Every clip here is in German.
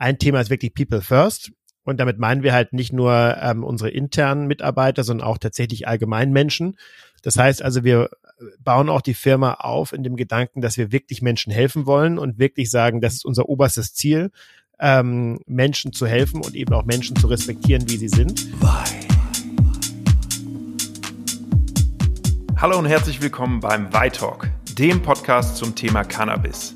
ein Thema ist wirklich People First. Und damit meinen wir halt nicht nur ähm, unsere internen Mitarbeiter, sondern auch tatsächlich allgemein Menschen. Das heißt also, wir bauen auch die Firma auf in dem Gedanken, dass wir wirklich Menschen helfen wollen und wirklich sagen, das ist unser oberstes Ziel, ähm, Menschen zu helfen und eben auch Menschen zu respektieren, wie sie sind. Hallo und herzlich willkommen beim Talk, dem Podcast zum Thema Cannabis.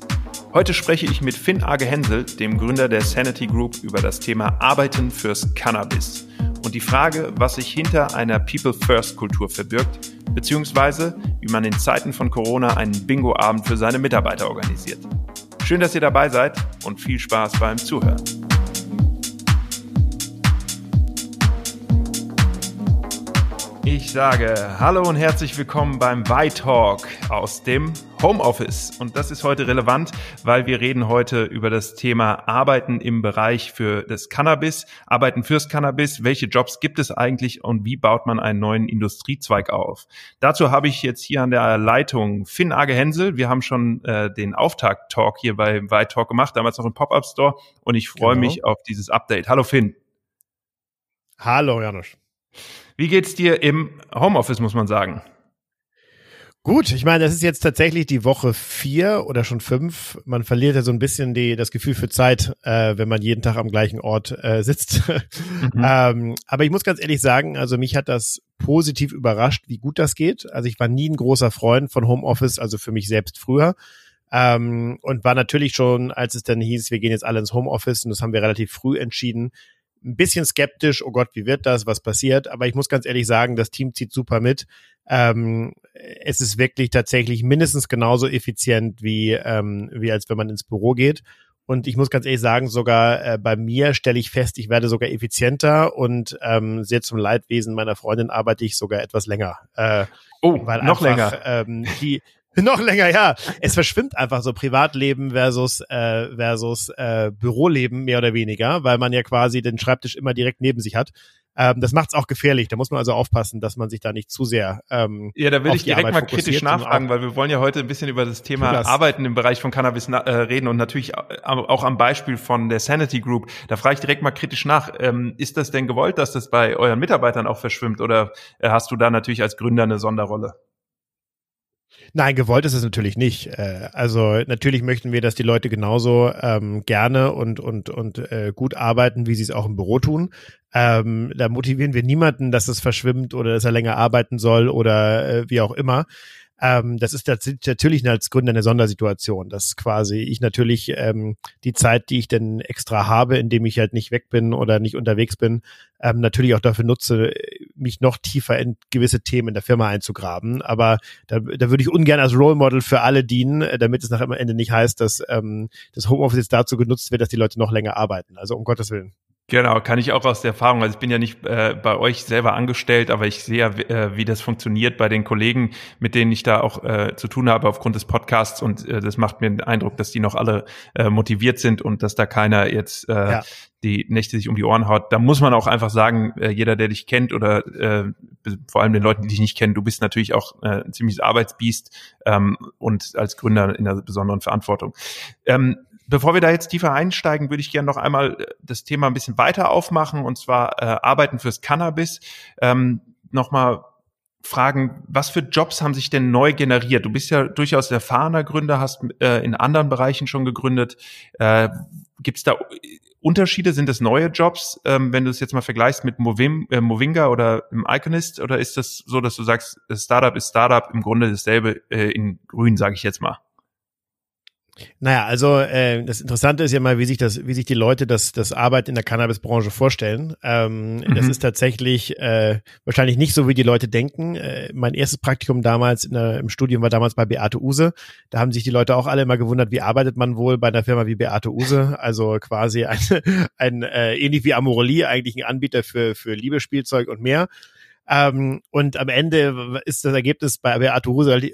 Heute spreche ich mit Finn Age Hensel, dem Gründer der Sanity Group, über das Thema Arbeiten fürs Cannabis und die Frage, was sich hinter einer People-First-Kultur verbirgt, beziehungsweise wie man in Zeiten von Corona einen Bingo-Abend für seine Mitarbeiter organisiert. Schön, dass ihr dabei seid und viel Spaß beim Zuhören. Ich sage Hallo und herzlich willkommen beim Y-Talk aus dem Homeoffice. Und das ist heute relevant, weil wir reden heute über das Thema Arbeiten im Bereich für das Cannabis, Arbeiten fürs Cannabis. Welche Jobs gibt es eigentlich und wie baut man einen neuen Industriezweig auf? Dazu habe ich jetzt hier an der Leitung Finn Age Hensel. Wir haben schon äh, den Auftakt-Talk hier bei Y-Talk gemacht, damals noch im Pop-Up Store. Und ich freue genau. mich auf dieses Update. Hallo Finn. Hallo Janusz. Wie geht's dir im Homeoffice, muss man sagen? Gut, ich meine, das ist jetzt tatsächlich die Woche vier oder schon fünf. Man verliert ja so ein bisschen die, das Gefühl für Zeit, äh, wenn man jeden Tag am gleichen Ort äh, sitzt. Mhm. ähm, aber ich muss ganz ehrlich sagen, also mich hat das positiv überrascht, wie gut das geht. Also ich war nie ein großer Freund von Homeoffice, also für mich selbst früher. Ähm, und war natürlich schon, als es dann hieß, wir gehen jetzt alle ins Homeoffice, und das haben wir relativ früh entschieden, ein bisschen skeptisch, oh Gott, wie wird das, was passiert? Aber ich muss ganz ehrlich sagen, das Team zieht super mit. Ähm, es ist wirklich tatsächlich mindestens genauso effizient wie, ähm, wie als wenn man ins Büro geht. Und ich muss ganz ehrlich sagen, sogar äh, bei mir stelle ich fest, ich werde sogar effizienter und ähm, sehr zum Leidwesen meiner Freundin arbeite ich sogar etwas länger. Äh, oh, noch einfach, länger. Ähm, die, Noch länger, ja. Es verschwimmt einfach so Privatleben versus äh, versus äh, Büroleben mehr oder weniger, weil man ja quasi den Schreibtisch immer direkt neben sich hat. Ähm, das macht es auch gefährlich. Da muss man also aufpassen, dass man sich da nicht zu sehr. Ähm, ja, da will ich direkt mal kritisch nachfragen, weil wir wollen ja heute ein bisschen über das Thema das. Arbeiten im Bereich von Cannabis äh, reden und natürlich auch am Beispiel von der Sanity Group. Da frage ich direkt mal kritisch nach. Ähm, ist das denn gewollt, dass das bei euren Mitarbeitern auch verschwimmt oder äh, hast du da natürlich als Gründer eine Sonderrolle? Nein, gewollt ist es natürlich nicht. Äh, also natürlich möchten wir, dass die Leute genauso ähm, gerne und und und äh, gut arbeiten, wie sie es auch im Büro tun. Ähm, da motivieren wir niemanden, dass es verschwimmt oder dass er länger arbeiten soll oder äh, wie auch immer. Ähm, das ist natürlich als Gründer eine Sondersituation, dass quasi ich natürlich ähm, die Zeit, die ich denn extra habe, indem ich halt nicht weg bin oder nicht unterwegs bin, ähm, natürlich auch dafür nutze, mich noch tiefer in gewisse Themen in der Firma einzugraben. Aber da, da würde ich ungern als Role Model für alle dienen, äh, damit es nach am Ende nicht heißt, dass ähm, das Homeoffice jetzt dazu genutzt wird, dass die Leute noch länger arbeiten. Also um Gottes Willen. Genau, kann ich auch aus der Erfahrung. Also ich bin ja nicht äh, bei euch selber angestellt, aber ich sehe ja, äh, wie das funktioniert bei den Kollegen, mit denen ich da auch äh, zu tun habe aufgrund des Podcasts. Und äh, das macht mir den Eindruck, dass die noch alle äh, motiviert sind und dass da keiner jetzt äh, ja. die Nächte sich um die Ohren haut. Da muss man auch einfach sagen, äh, jeder, der dich kennt oder äh, vor allem den Leuten, die dich nicht kennen, du bist natürlich auch äh, ein ziemliches Arbeitsbiest ähm, und als Gründer in einer besonderen Verantwortung. Ähm, Bevor wir da jetzt tiefer einsteigen, würde ich gerne noch einmal äh, das Thema ein bisschen weiter aufmachen und zwar äh, Arbeiten fürs Cannabis. Ähm, Nochmal fragen, was für Jobs haben sich denn neu generiert? Du bist ja durchaus erfahrener Gründer, hast äh, in anderen Bereichen schon gegründet. Äh, Gibt es da Unterschiede? Sind das neue Jobs, ähm, wenn du es jetzt mal vergleichst mit äh, Movinga oder im Iconist? Oder ist das so, dass du sagst, Startup ist Startup, im Grunde dasselbe äh, in grün, sage ich jetzt mal? Naja, also äh, das Interessante ist ja mal, wie sich das, wie sich die Leute das, das Arbeit in der Cannabisbranche vorstellen. Ähm, mhm. Das ist tatsächlich äh, wahrscheinlich nicht so, wie die Leute denken. Äh, mein erstes Praktikum damals der, im Studium war damals bei Beate Use. Da haben sich die Leute auch alle immer gewundert, wie arbeitet man wohl bei einer Firma wie Beate Use? Also quasi ein, ein äh, ähnlich wie Amorelie, eigentlich ein Anbieter für, für Liebespielzeug und mehr. Ähm, und am Ende ist das Ergebnis bei Beate Use,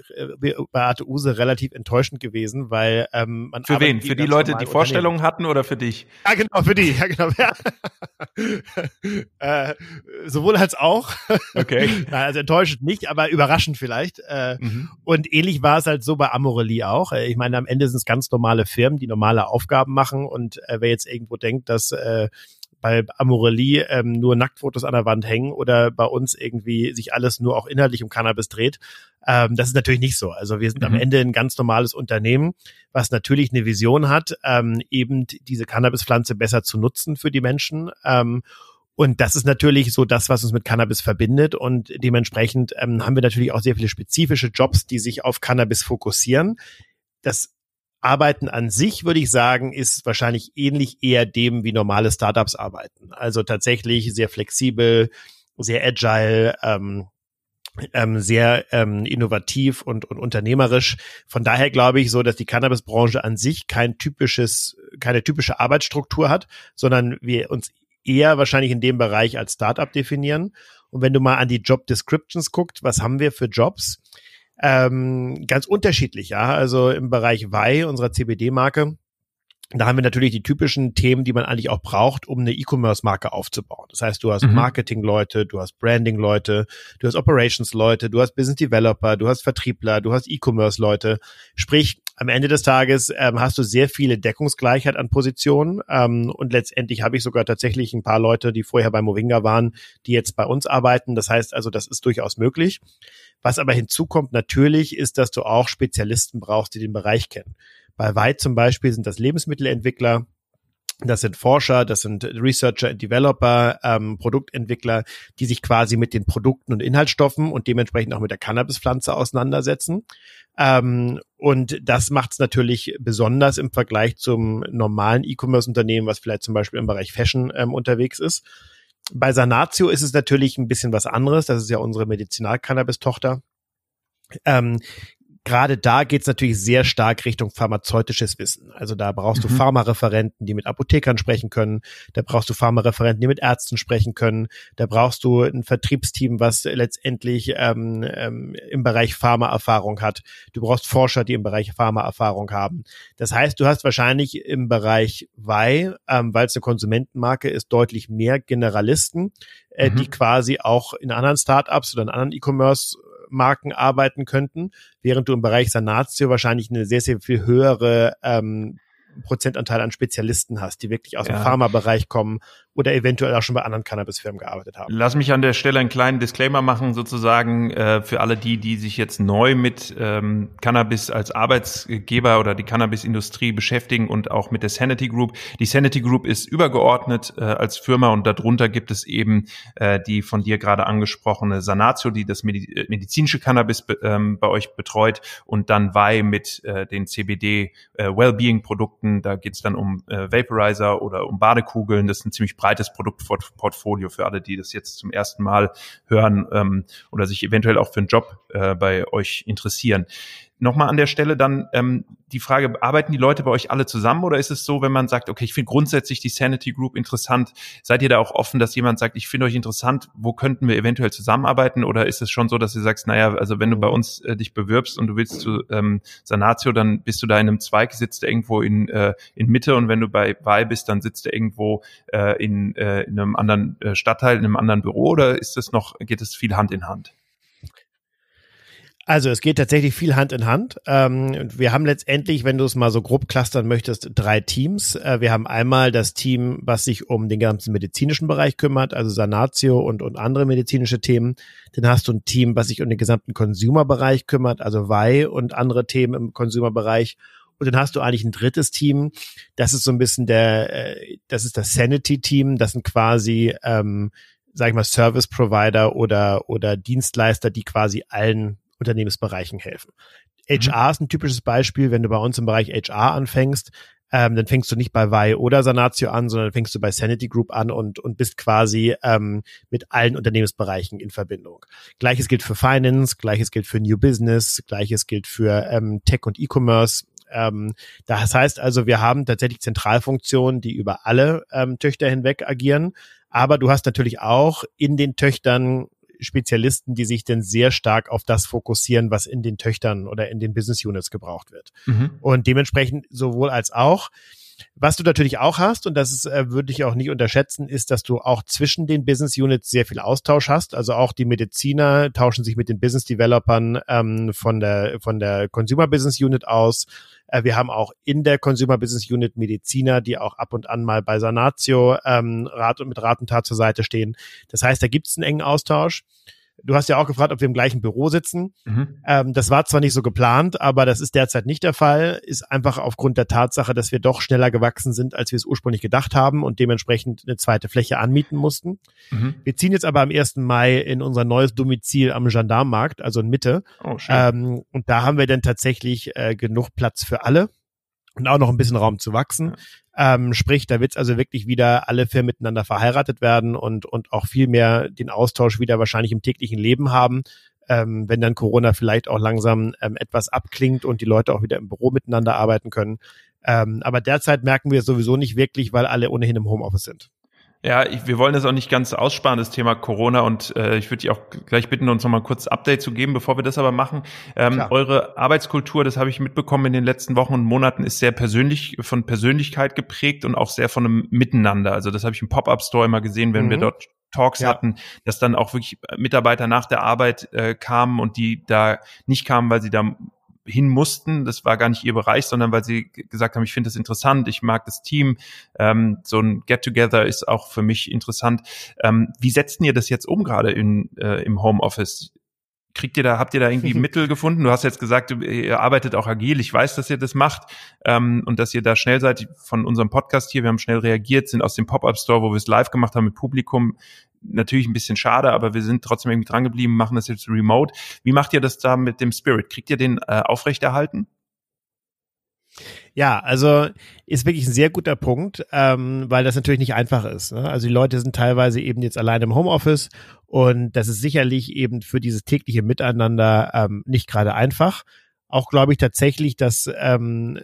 Beate Use relativ enttäuschend gewesen, weil ähm, man Für wen? Für die Leute, die Vorstellungen hatten oder für dich? Ja, genau, für die. Ja, genau. Ja. äh, sowohl als auch. Okay. also enttäuschend nicht, aber überraschend vielleicht. Äh, mhm. Und ähnlich war es halt so bei Amorelie auch. Äh, ich meine, am Ende sind es ganz normale Firmen, die normale Aufgaben machen. Und äh, wer jetzt irgendwo denkt, dass äh, bei Amorelie ähm, nur Nacktfotos an der Wand hängen oder bei uns irgendwie sich alles nur auch inhaltlich um Cannabis dreht. Ähm, das ist natürlich nicht so. Also wir sind mhm. am Ende ein ganz normales Unternehmen, was natürlich eine Vision hat, ähm, eben diese Cannabispflanze besser zu nutzen für die Menschen. Ähm, und das ist natürlich so das, was uns mit Cannabis verbindet. Und dementsprechend ähm, haben wir natürlich auch sehr viele spezifische Jobs, die sich auf Cannabis fokussieren. Das Arbeiten an sich, würde ich sagen, ist wahrscheinlich ähnlich eher dem, wie normale Startups arbeiten. Also tatsächlich sehr flexibel, sehr agile, ähm, ähm, sehr ähm, innovativ und, und unternehmerisch. Von daher glaube ich so, dass die Cannabisbranche an sich kein typisches, keine typische Arbeitsstruktur hat, sondern wir uns eher wahrscheinlich in dem Bereich als Startup definieren. Und wenn du mal an die Job Descriptions guckst, was haben wir für Jobs? Ähm, ganz unterschiedlich, ja. Also im Bereich Wei, unserer CBD-Marke, da haben wir natürlich die typischen Themen, die man eigentlich auch braucht, um eine E-Commerce-Marke aufzubauen. Das heißt, du hast mhm. Marketing-Leute, du hast Branding-Leute, du hast Operations-Leute, du hast Business-Developer, du hast Vertriebler, du hast E-Commerce-Leute. Sprich, am Ende des Tages ähm, hast du sehr viele Deckungsgleichheit an Positionen ähm, und letztendlich habe ich sogar tatsächlich ein paar Leute, die vorher bei Movinga waren, die jetzt bei uns arbeiten. Das heißt also, das ist durchaus möglich. Was aber hinzukommt natürlich, ist, dass du auch Spezialisten brauchst, die den Bereich kennen. Bei Weit zum Beispiel sind das Lebensmittelentwickler, das sind Forscher, das sind Researcher und Developer, ähm, Produktentwickler, die sich quasi mit den Produkten und Inhaltsstoffen und dementsprechend auch mit der Cannabispflanze auseinandersetzen. Ähm, und das macht es natürlich besonders im Vergleich zum normalen E-Commerce-Unternehmen, was vielleicht zum Beispiel im Bereich Fashion ähm, unterwegs ist. Bei Sanatio ist es natürlich ein bisschen was anderes. Das ist ja unsere Medizinal-Cannabis-Tochter. Ähm, gerade da geht es natürlich sehr stark Richtung pharmazeutisches Wissen. Also da brauchst mhm. du Pharmareferenten, die mit Apothekern sprechen können. Da brauchst du Pharmareferenten, die mit Ärzten sprechen können. Da brauchst du ein Vertriebsteam, was letztendlich ähm, ähm, im Bereich Pharmaerfahrung hat. Du brauchst Forscher, die im Bereich Pharmaerfahrung haben. Das heißt, du hast wahrscheinlich im Bereich Wei, ähm, weil es eine Konsumentenmarke ist, deutlich mehr Generalisten, äh, mhm. die quasi auch in anderen Startups oder in anderen E-Commerce Marken arbeiten könnten, während du im Bereich Sanatio wahrscheinlich eine sehr, sehr viel höhere ähm, Prozentanteil an Spezialisten hast, die wirklich aus ja. dem Pharmabereich kommen oder eventuell auch schon bei anderen Cannabisfirmen gearbeitet haben. Lass mich an der Stelle einen kleinen Disclaimer machen, sozusagen äh, für alle die, die sich jetzt neu mit ähm, Cannabis als Arbeitsgeber oder die Cannabisindustrie beschäftigen und auch mit der Sanity Group. Die Sanity Group ist übergeordnet äh, als Firma und darunter gibt es eben äh, die von dir gerade angesprochene Sanatio, die das Medi medizinische Cannabis ähm, bei euch betreut und dann VAI mit äh, den CBD äh, Wellbeing Produkten. Da geht es dann um äh, Vaporizer oder um Badekugeln. Das sind ziemlich breites Produktportfolio für alle, die das jetzt zum ersten Mal hören ähm, oder sich eventuell auch für einen Job äh, bei euch interessieren. Nochmal an der Stelle dann ähm, die Frage, arbeiten die Leute bei euch alle zusammen oder ist es so, wenn man sagt, okay, ich finde grundsätzlich die Sanity Group interessant, seid ihr da auch offen, dass jemand sagt, ich finde euch interessant, wo könnten wir eventuell zusammenarbeiten oder ist es schon so, dass du sagst, naja, also wenn du bei uns äh, dich bewirbst und du willst zu ähm, Sanatio, dann bist du da in einem Zweig, sitzt irgendwo in, äh, in Mitte und wenn du bei Wahl bist, dann sitzt du irgendwo äh, in, äh, in einem anderen äh, Stadtteil, in einem anderen Büro oder ist es noch, geht es viel Hand in Hand? Also es geht tatsächlich viel Hand in Hand. Ähm, wir haben letztendlich, wenn du es mal so grob clustern möchtest, drei Teams. Äh, wir haben einmal das Team, was sich um den ganzen medizinischen Bereich kümmert, also Sanatio und, und andere medizinische Themen. Dann hast du ein Team, was sich um den gesamten Consumer-Bereich kümmert, also VAI und andere Themen im Consumer-Bereich. Und dann hast du eigentlich ein drittes Team. Das ist so ein bisschen der, äh, das ist das Sanity-Team. Das sind quasi, ähm, sag ich mal, Service Provider oder, oder Dienstleister, die quasi allen Unternehmensbereichen helfen. HR mhm. ist ein typisches Beispiel, wenn du bei uns im Bereich HR anfängst, ähm, dann fängst du nicht bei Vi oder Sanatio an, sondern fängst du bei Sanity Group an und, und bist quasi ähm, mit allen Unternehmensbereichen in Verbindung. Gleiches gilt für Finance, gleiches gilt für New Business, gleiches gilt für ähm, Tech und E-Commerce. Ähm, das heißt also, wir haben tatsächlich Zentralfunktionen, die über alle ähm, Töchter hinweg agieren. Aber du hast natürlich auch in den Töchtern Spezialisten, die sich denn sehr stark auf das fokussieren, was in den Töchtern oder in den Business Units gebraucht wird. Mhm. Und dementsprechend sowohl als auch was du natürlich auch hast, und das ist, äh, würde ich auch nicht unterschätzen, ist, dass du auch zwischen den Business Units sehr viel Austausch hast. Also auch die Mediziner tauschen sich mit den Business Developern ähm, von der von der Consumer Business Unit aus. Äh, wir haben auch in der Consumer Business Unit Mediziner, die auch ab und an mal bei Sanatio ähm, Rat und mit Rat und Tat zur Seite stehen. Das heißt, da gibt es einen engen Austausch. Du hast ja auch gefragt, ob wir im gleichen Büro sitzen. Mhm. Ähm, das war zwar nicht so geplant, aber das ist derzeit nicht der Fall. Ist einfach aufgrund der Tatsache, dass wir doch schneller gewachsen sind, als wir es ursprünglich gedacht haben und dementsprechend eine zweite Fläche anmieten mussten. Mhm. Wir ziehen jetzt aber am 1. Mai in unser neues Domizil am Gendarmenmarkt, also in Mitte. Oh, schön. Ähm, und da haben wir dann tatsächlich äh, genug Platz für alle und auch noch ein bisschen Raum zu wachsen. Ähm, sprich, da wird also wirklich wieder alle Firmen miteinander verheiratet werden und, und auch viel mehr den Austausch wieder wahrscheinlich im täglichen Leben haben, ähm, wenn dann Corona vielleicht auch langsam ähm, etwas abklingt und die Leute auch wieder im Büro miteinander arbeiten können. Ähm, aber derzeit merken wir es sowieso nicht wirklich, weil alle ohnehin im Homeoffice sind. Ja, ich, wir wollen das auch nicht ganz aussparen, das Thema Corona. Und äh, ich würde dich auch gleich bitten, uns nochmal kurz Update zu geben, bevor wir das aber machen. Ähm, eure Arbeitskultur, das habe ich mitbekommen in den letzten Wochen und Monaten, ist sehr persönlich, von Persönlichkeit geprägt und auch sehr von einem Miteinander. Also das habe ich im Pop-Up-Store immer gesehen, wenn mhm. wir dort Talks ja. hatten, dass dann auch wirklich Mitarbeiter nach der Arbeit äh, kamen und die da nicht kamen, weil sie da hin mussten. Das war gar nicht ihr Bereich, sondern weil sie gesagt haben, ich finde das interessant, ich mag das Team. Ähm, so ein Get-Together ist auch für mich interessant. Ähm, wie setzt ihr das jetzt um gerade in, äh, im Homeoffice? Kriegt ihr da, habt ihr da irgendwie Mittel gefunden? Du hast jetzt gesagt, ihr arbeitet auch agil. Ich weiß, dass ihr das macht ähm, und dass ihr da schnell seid. Von unserem Podcast hier, wir haben schnell reagiert, sind aus dem Pop-up-Store, wo wir es live gemacht haben mit Publikum, natürlich ein bisschen schade, aber wir sind trotzdem irgendwie dran geblieben, machen das jetzt remote. Wie macht ihr das da mit dem Spirit? Kriegt ihr den äh, aufrechterhalten? Ja, also ist wirklich ein sehr guter Punkt, ähm, weil das natürlich nicht einfach ist. Ne? Also die Leute sind teilweise eben jetzt allein im Homeoffice und das ist sicherlich eben für dieses tägliche Miteinander ähm, nicht gerade einfach auch, glaube ich, tatsächlich, dass ähm,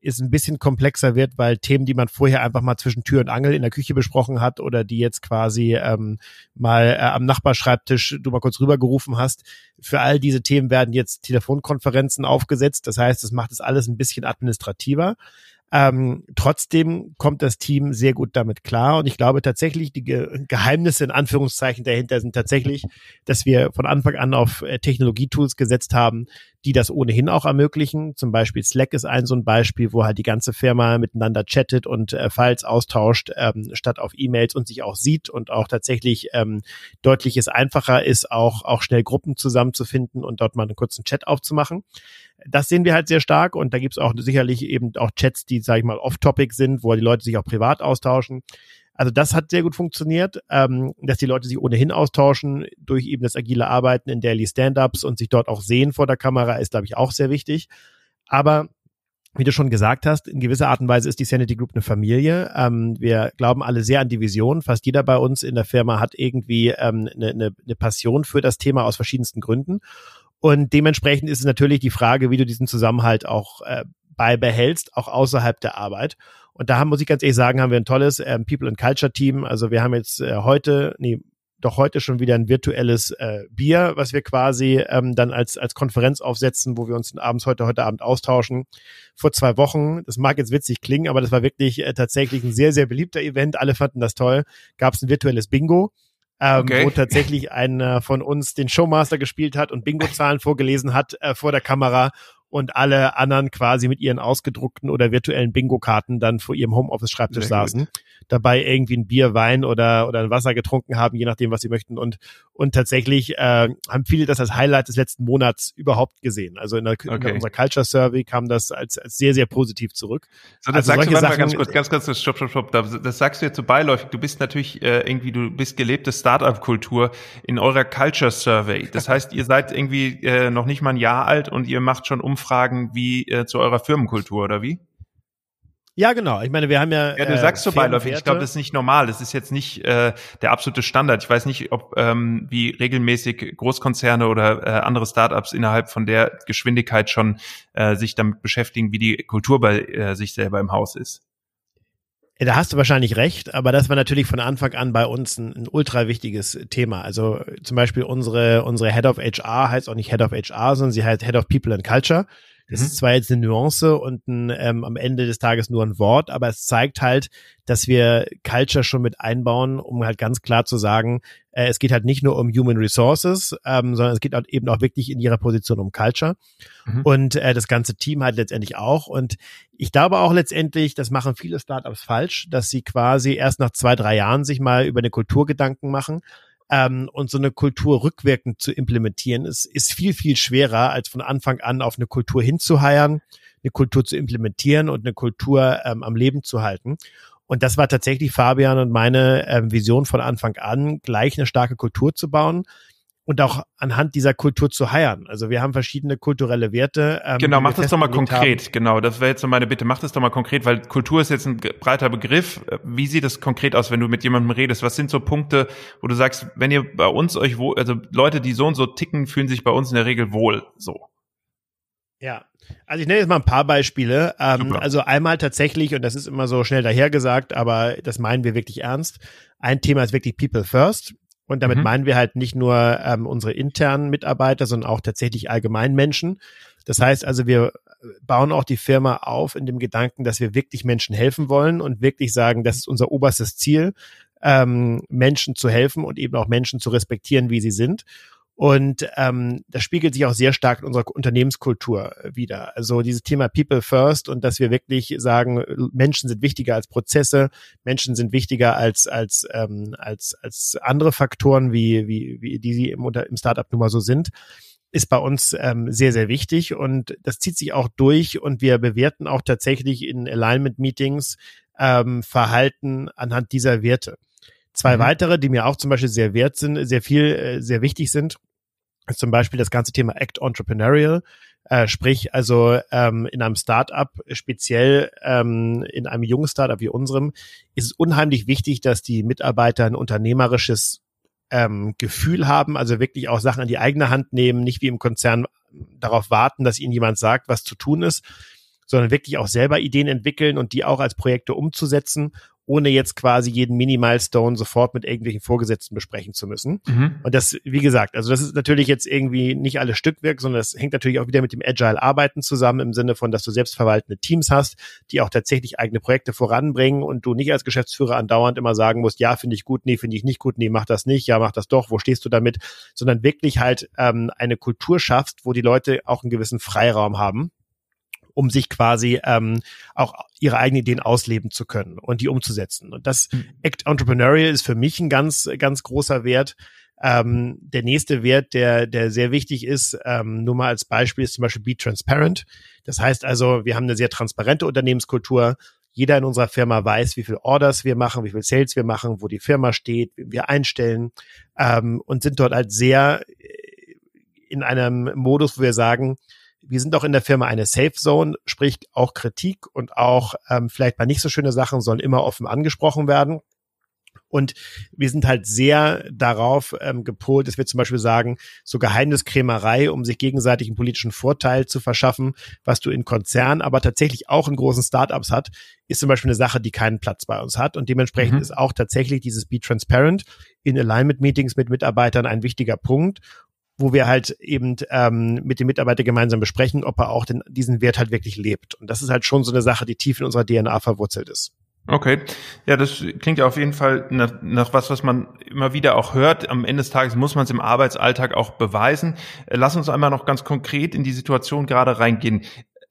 es ein bisschen komplexer wird, weil Themen, die man vorher einfach mal zwischen Tür und Angel in der Küche besprochen hat oder die jetzt quasi ähm, mal äh, am Nachbarschreibtisch du mal kurz rübergerufen hast, für all diese Themen werden jetzt Telefonkonferenzen aufgesetzt. Das heißt, es macht es alles ein bisschen administrativer. Ähm, trotzdem kommt das Team sehr gut damit klar und ich glaube tatsächlich, die Ge Geheimnisse in Anführungszeichen dahinter sind tatsächlich, dass wir von Anfang an auf äh, Technologietools gesetzt haben, die das ohnehin auch ermöglichen. Zum Beispiel Slack ist ein so ein Beispiel, wo halt die ganze Firma miteinander chattet und äh, Files austauscht, ähm, statt auf E-Mails und sich auch sieht und auch tatsächlich ähm, deutlich es einfacher ist, auch, auch schnell Gruppen zusammenzufinden und dort mal einen kurzen Chat aufzumachen. Das sehen wir halt sehr stark und da gibt's auch sicherlich eben auch Chats, die, sage ich mal, off-topic sind, wo die Leute sich auch privat austauschen. Also das hat sehr gut funktioniert, ähm, dass die Leute sich ohnehin austauschen durch eben das agile Arbeiten in Daily Stand-ups und sich dort auch sehen vor der Kamera ist, glaube ich, auch sehr wichtig. Aber wie du schon gesagt hast, in gewisser Art und Weise ist die Sanity Group eine Familie. Ähm, wir glauben alle sehr an die Vision. Fast jeder bei uns in der Firma hat irgendwie ähm, eine, eine, eine Passion für das Thema aus verschiedensten Gründen. Und dementsprechend ist es natürlich die Frage, wie du diesen Zusammenhalt auch äh, beibehältst, auch außerhalb der Arbeit. Und da haben, muss ich ganz ehrlich sagen, haben wir ein tolles ähm, People and Culture Team. Also wir haben jetzt äh, heute, nee, doch heute schon wieder ein virtuelles äh, Bier, was wir quasi ähm, dann als, als Konferenz aufsetzen, wo wir uns abends heute, heute Abend austauschen. Vor zwei Wochen, das mag jetzt witzig klingen, aber das war wirklich äh, tatsächlich ein sehr, sehr beliebter Event. Alle fanden das toll. Gab es ein virtuelles Bingo ähm, okay. wo tatsächlich einer von uns den Showmaster gespielt hat und Bingo-Zahlen vorgelesen hat äh, vor der Kamera und alle anderen quasi mit ihren ausgedruckten oder virtuellen Bingo-Karten dann vor ihrem Homeoffice-Schreibtisch saßen, dabei irgendwie ein Bier, Wein oder, oder ein Wasser getrunken haben, je nachdem, was sie möchten. Und, und tatsächlich äh, haben viele das als Highlight des letzten Monats überhaupt gesehen. Also in, der, okay. in unserer Culture Survey kam das als, als sehr, sehr positiv zurück. So, das also sagst du Sachen, mal ganz kurz, ganz kurz, stopp, stopp, stopp. Das, sagst du jetzt so beiläufig. Du bist natürlich äh, irgendwie, du bist gelebte Startup-Kultur in eurer Culture Survey. Das heißt, ihr seid irgendwie äh, noch nicht mal ein Jahr alt und ihr macht schon Umfragen Umfragen wie äh, zu eurer Firmenkultur, oder wie? Ja, genau. Ich meine, wir haben ja. Ja, du sagst so beiläufig. Ich glaube, das ist nicht normal. Das ist jetzt nicht äh, der absolute Standard. Ich weiß nicht, ob ähm, wie regelmäßig Großkonzerne oder äh, andere Startups innerhalb von der Geschwindigkeit schon äh, sich damit beschäftigen, wie die Kultur bei äh, sich selber im Haus ist Ja, da hast du wahrscheinlich recht, aber das war natürlich von Anfang an bei uns ein, ein ultra wichtiges Thema. Also zum Beispiel unsere, unsere Head of HR heißt auch nicht Head of HR, sondern sie heißt Head of People and Culture. Das mhm. ist zwar jetzt eine Nuance und ein, ähm, am Ende des Tages nur ein Wort, aber es zeigt halt, dass wir Culture schon mit einbauen, um halt ganz klar zu sagen, äh, es geht halt nicht nur um Human Resources, ähm, sondern es geht halt eben auch wirklich in ihrer Position um Culture. Mhm. Und äh, das ganze Team halt letztendlich auch. Und ich glaube auch letztendlich, das machen viele Startups falsch, dass sie quasi erst nach zwei, drei Jahren sich mal über eine Kultur Gedanken machen ähm, und so eine Kultur rückwirkend zu implementieren, ist, ist viel, viel schwerer, als von Anfang an auf eine Kultur hinzuheiern, eine Kultur zu implementieren und eine Kultur ähm, am Leben zu halten. Und das war tatsächlich Fabian und meine ähm, Vision von Anfang an, gleich eine starke Kultur zu bauen, und auch anhand dieser Kultur zu heiern. Also wir haben verschiedene kulturelle Werte. Ähm, genau, mach das doch mal konkret. Haben. Genau, das wäre jetzt so meine Bitte. Mach das doch mal konkret, weil Kultur ist jetzt ein breiter Begriff. Wie sieht es konkret aus, wenn du mit jemandem redest? Was sind so Punkte, wo du sagst, wenn ihr bei uns euch wohl, also Leute, die so und so ticken, fühlen sich bei uns in der Regel wohl so? Ja, also ich nenne jetzt mal ein paar Beispiele. Ähm, also einmal tatsächlich, und das ist immer so schnell dahergesagt, aber das meinen wir wirklich ernst. Ein Thema ist wirklich People First. Und damit mhm. meinen wir halt nicht nur ähm, unsere internen Mitarbeiter, sondern auch tatsächlich allgemein Menschen. Das heißt also, wir bauen auch die Firma auf in dem Gedanken, dass wir wirklich Menschen helfen wollen und wirklich sagen, das ist unser oberstes Ziel, ähm, Menschen zu helfen und eben auch Menschen zu respektieren, wie sie sind. Und ähm, das spiegelt sich auch sehr stark in unserer Unternehmenskultur wieder. Also dieses Thema People First und dass wir wirklich sagen, Menschen sind wichtiger als Prozesse, Menschen sind wichtiger als als ähm, als als andere Faktoren, wie wie wie die sie im, im Startup nun mal so sind ist bei uns ähm, sehr, sehr wichtig und das zieht sich auch durch und wir bewerten auch tatsächlich in Alignment-Meetings ähm, Verhalten anhand dieser Werte. Zwei mhm. weitere, die mir auch zum Beispiel sehr wert sind, sehr viel, äh, sehr wichtig sind, ist zum Beispiel das ganze Thema Act Entrepreneurial. Äh, sprich, also ähm, in einem Startup, speziell ähm, in einem jungen Startup wie unserem, ist es unheimlich wichtig, dass die Mitarbeiter ein unternehmerisches ähm, Gefühl haben, also wirklich auch Sachen in die eigene Hand nehmen, nicht wie im Konzern darauf warten, dass ihnen jemand sagt, was zu tun ist, sondern wirklich auch selber Ideen entwickeln und die auch als Projekte umzusetzen ohne jetzt quasi jeden Mini-Milestone sofort mit irgendwelchen Vorgesetzten besprechen zu müssen. Mhm. Und das, wie gesagt, also das ist natürlich jetzt irgendwie nicht alles Stückwerk, sondern das hängt natürlich auch wieder mit dem Agile-Arbeiten zusammen im Sinne von, dass du selbstverwaltende Teams hast, die auch tatsächlich eigene Projekte voranbringen und du nicht als Geschäftsführer andauernd immer sagen musst, ja, finde ich gut, nee, finde ich nicht gut, nee, mach das nicht, ja, mach das doch, wo stehst du damit, sondern wirklich halt ähm, eine Kultur schaffst, wo die Leute auch einen gewissen Freiraum haben um sich quasi ähm, auch ihre eigenen Ideen ausleben zu können und die umzusetzen. Und das mhm. Act Entrepreneurial ist für mich ein ganz, ganz großer Wert. Ähm, der nächste Wert, der, der sehr wichtig ist, ähm, nur mal als Beispiel, ist zum Beispiel Be Transparent. Das heißt also, wir haben eine sehr transparente Unternehmenskultur. Jeder in unserer Firma weiß, wie viel Orders wir machen, wie viel Sales wir machen, wo die Firma steht, wie wir einstellen ähm, und sind dort halt sehr äh, in einem Modus, wo wir sagen, wir sind auch in der Firma eine Safe Zone, sprich auch Kritik und auch ähm, vielleicht mal nicht so schöne Sachen sollen immer offen angesprochen werden. Und wir sind halt sehr darauf ähm, gepolt, dass wir zum Beispiel sagen, so Geheimniskrämerei, um sich gegenseitig einen politischen Vorteil zu verschaffen, was du in Konzernen, aber tatsächlich auch in großen Startups hat, ist zum Beispiel eine Sache, die keinen Platz bei uns hat. Und dementsprechend mhm. ist auch tatsächlich dieses Be Transparent in Alignment-Meetings mit Mitarbeitern ein wichtiger Punkt wo wir halt eben ähm, mit dem Mitarbeiter gemeinsam besprechen, ob er auch den, diesen Wert halt wirklich lebt. Und das ist halt schon so eine Sache, die tief in unserer DNA verwurzelt ist. Okay, ja, das klingt ja auf jeden Fall nach, nach was, was man immer wieder auch hört. Am Ende des Tages muss man es im Arbeitsalltag auch beweisen. Lass uns einmal noch ganz konkret in die Situation gerade reingehen.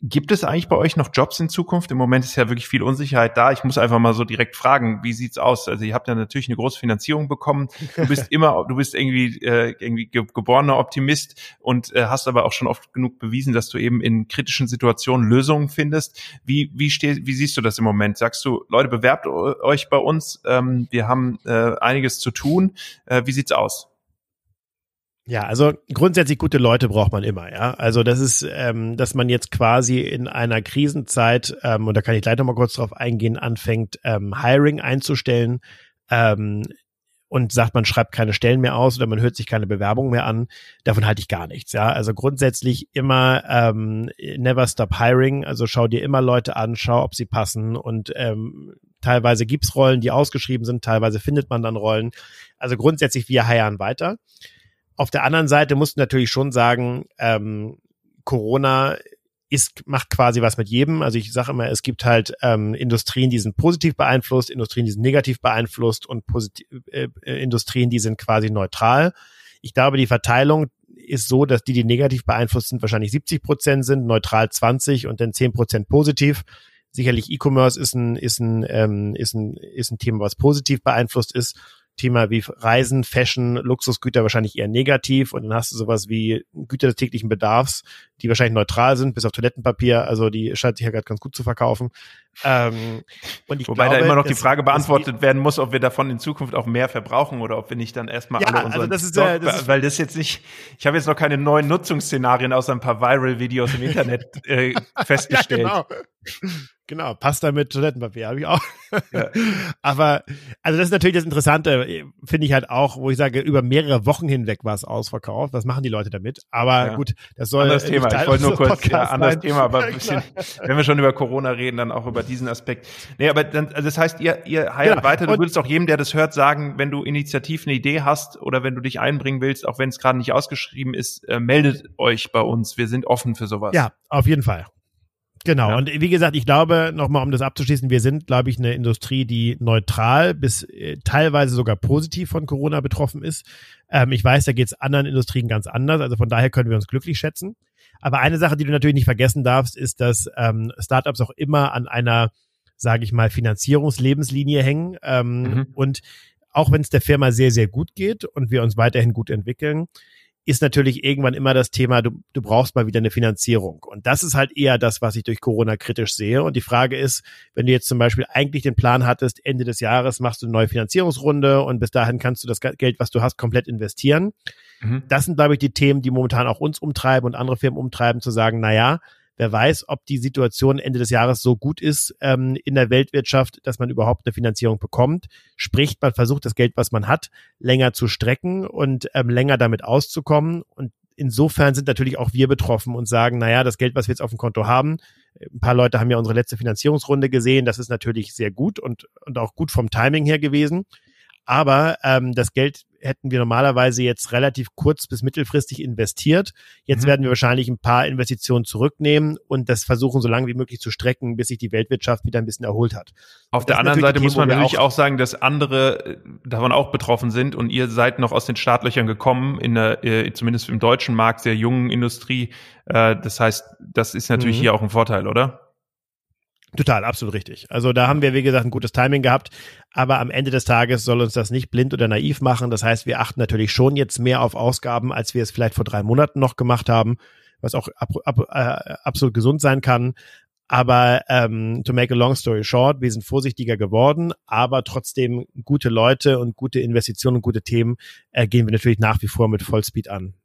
Gibt es eigentlich bei euch noch Jobs in Zukunft? Im Moment ist ja wirklich viel Unsicherheit da. Ich muss einfach mal so direkt fragen, wie sieht's aus? Also ihr habt ja natürlich eine große Finanzierung bekommen. Du bist immer, du bist irgendwie äh, irgendwie ge geborener Optimist und äh, hast aber auch schon oft genug bewiesen, dass du eben in kritischen Situationen Lösungen findest. Wie wie steh, wie siehst du das im Moment? Sagst du, Leute, bewerbt euch bei uns. Ähm, wir haben äh, einiges zu tun. Äh, wie sieht's aus? Ja, also grundsätzlich gute Leute braucht man immer, ja. Also das ist, ähm, dass man jetzt quasi in einer Krisenzeit, ähm, und da kann ich gleich nochmal kurz drauf eingehen, anfängt, ähm, Hiring einzustellen ähm, und sagt, man schreibt keine Stellen mehr aus oder man hört sich keine Bewerbung mehr an, davon halte ich gar nichts, ja. Also grundsätzlich immer ähm, never stop hiring, also schau dir immer Leute an, schau, ob sie passen und ähm, Teilweise gibt's Rollen, die ausgeschrieben sind, teilweise findet man dann Rollen. Also grundsätzlich, wir heiern weiter. Auf der anderen Seite musst du natürlich schon sagen, ähm, Corona ist, macht quasi was mit jedem. Also ich sage immer, es gibt halt ähm, Industrien, die sind positiv beeinflusst, Industrien, die sind negativ beeinflusst und positiv, äh, äh, Industrien, die sind quasi neutral. Ich glaube, die Verteilung ist so, dass die, die negativ beeinflusst sind, wahrscheinlich 70 Prozent sind, neutral 20 und dann 10 Prozent positiv. Sicherlich E-Commerce ist ein, ist ein, ähm, ist ein, ist ein Thema, was positiv beeinflusst ist. Thema wie Reisen, Fashion, Luxusgüter wahrscheinlich eher negativ und dann hast du sowas wie Güter des täglichen Bedarfs, die wahrscheinlich neutral sind, bis auf Toilettenpapier, also die scheint sich ja gerade ganz gut zu verkaufen. Ähm, und ich Wobei glaube, da immer noch die Frage beantwortet werden muss, ob wir davon in Zukunft auch mehr verbrauchen oder ob wir nicht dann erstmal ja, alle unseren also das ist, Stock, das ist, weil das jetzt nicht, ich habe jetzt noch keine neuen Nutzungsszenarien außer ein paar Viral-Videos im Internet äh, festgestellt. ja, genau. Genau, Pasta mit Toilettenpapier habe ich auch. Ja. Aber also das ist natürlich das Interessante, finde ich halt auch, wo ich sage, über mehrere Wochen hinweg war es ausverkauft. Was machen die Leute damit? Aber ja. gut, das soll anderes Thema. Ich wollte nur kurz ja, anderes sein. Thema, aber ein bisschen, wenn wir schon über Corona reden, dann auch über diesen Aspekt. Nee, aber dann, also das heißt, ihr ihr heilt genau. weiter. Du würdest auch jedem, der das hört, sagen, wenn du initiativ eine Idee hast oder wenn du dich einbringen willst, auch wenn es gerade nicht ausgeschrieben ist, äh, meldet euch bei uns. Wir sind offen für sowas. Ja, auf jeden Fall. Genau. Ja. Und wie gesagt, ich glaube, nochmal, um das abzuschließen, wir sind, glaube ich, eine Industrie, die neutral bis äh, teilweise sogar positiv von Corona betroffen ist. Ähm, ich weiß, da geht es anderen Industrien ganz anders. Also von daher können wir uns glücklich schätzen. Aber eine Sache, die du natürlich nicht vergessen darfst, ist, dass ähm, Startups auch immer an einer, sage ich mal, Finanzierungslebenslinie hängen. Ähm, mhm. Und auch wenn es der Firma sehr, sehr gut geht und wir uns weiterhin gut entwickeln, ist natürlich irgendwann immer das Thema, du, du brauchst mal wieder eine Finanzierung. Und das ist halt eher das, was ich durch Corona kritisch sehe. Und die Frage ist, wenn du jetzt zum Beispiel eigentlich den Plan hattest, Ende des Jahres machst du eine neue Finanzierungsrunde und bis dahin kannst du das Geld, was du hast, komplett investieren. Mhm. Das sind, glaube ich, die Themen, die momentan auch uns umtreiben und andere Firmen umtreiben, zu sagen, na ja, Wer weiß, ob die Situation Ende des Jahres so gut ist ähm, in der Weltwirtschaft, dass man überhaupt eine Finanzierung bekommt. Sprich, man versucht das Geld, was man hat, länger zu strecken und ähm, länger damit auszukommen. Und insofern sind natürlich auch wir betroffen und sagen, naja, das Geld, was wir jetzt auf dem Konto haben, ein paar Leute haben ja unsere letzte Finanzierungsrunde gesehen, das ist natürlich sehr gut und, und auch gut vom Timing her gewesen. Aber ähm, das Geld hätten wir normalerweise jetzt relativ kurz bis mittelfristig investiert. Jetzt mhm. werden wir wahrscheinlich ein paar Investitionen zurücknehmen und das versuchen, so lange wie möglich zu strecken, bis sich die Weltwirtschaft wieder ein bisschen erholt hat. Auf der anderen Seite muss man natürlich auch, auch, sagen, dass andere äh, davon auch betroffen sind und ihr seid noch aus den Startlöchern gekommen, in der, äh, zumindest im deutschen Markt, sehr jungen Industrie. Äh, das heißt, das ist natürlich mhm. hier auch ein Vorteil, oder? Total, absolut richtig. Also da haben wir, wie gesagt, ein gutes Timing gehabt, aber am Ende des Tages soll uns das nicht blind oder naiv machen. Das heißt, wir achten natürlich schon jetzt mehr auf Ausgaben, als wir es vielleicht vor drei Monaten noch gemacht haben, was auch ab, ab, äh, absolut gesund sein kann. Aber ähm, to make a long story short, wir sind vorsichtiger geworden, aber trotzdem gute Leute und gute Investitionen und gute Themen äh, gehen wir natürlich nach wie vor mit Vollspeed an.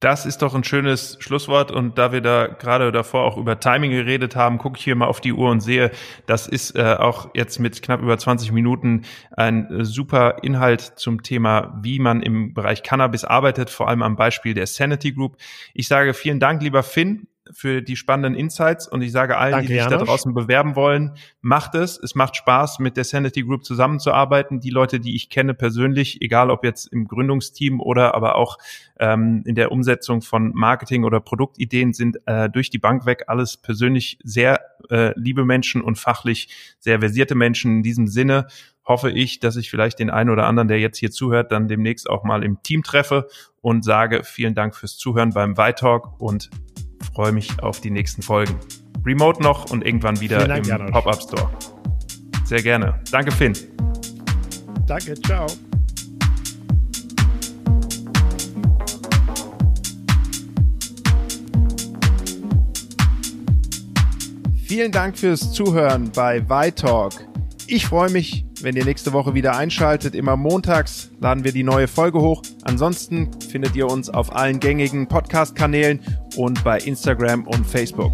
Das ist doch ein schönes Schlusswort. Und da wir da gerade davor auch über Timing geredet haben, gucke ich hier mal auf die Uhr und sehe, das ist äh, auch jetzt mit knapp über 20 Minuten ein äh, super Inhalt zum Thema, wie man im Bereich Cannabis arbeitet, vor allem am Beispiel der Sanity Group. Ich sage vielen Dank, lieber Finn für die spannenden Insights und ich sage allen, Danke, die sich Janusz. da draußen bewerben wollen, macht es. Es macht Spaß, mit der Sanity Group zusammenzuarbeiten. Die Leute, die ich kenne persönlich, egal ob jetzt im Gründungsteam oder aber auch ähm, in der Umsetzung von Marketing oder Produktideen, sind äh, durch die Bank weg alles persönlich sehr äh, liebe Menschen und fachlich sehr versierte Menschen in diesem Sinne hoffe ich, dass ich vielleicht den einen oder anderen, der jetzt hier zuhört, dann demnächst auch mal im Team treffe und sage vielen Dank fürs Zuhören beim White und freue mich auf die nächsten Folgen. Remote noch und irgendwann wieder Dank, im Pop-Up Store. Sehr gerne. Danke, Finn. Danke, ciao. Vielen Dank fürs Zuhören bei Vitalk. Ich freue mich, wenn ihr nächste Woche wieder einschaltet. Immer montags laden wir die neue Folge hoch. Ansonsten findet ihr uns auf allen gängigen Podcast-Kanälen und bei Instagram und Facebook.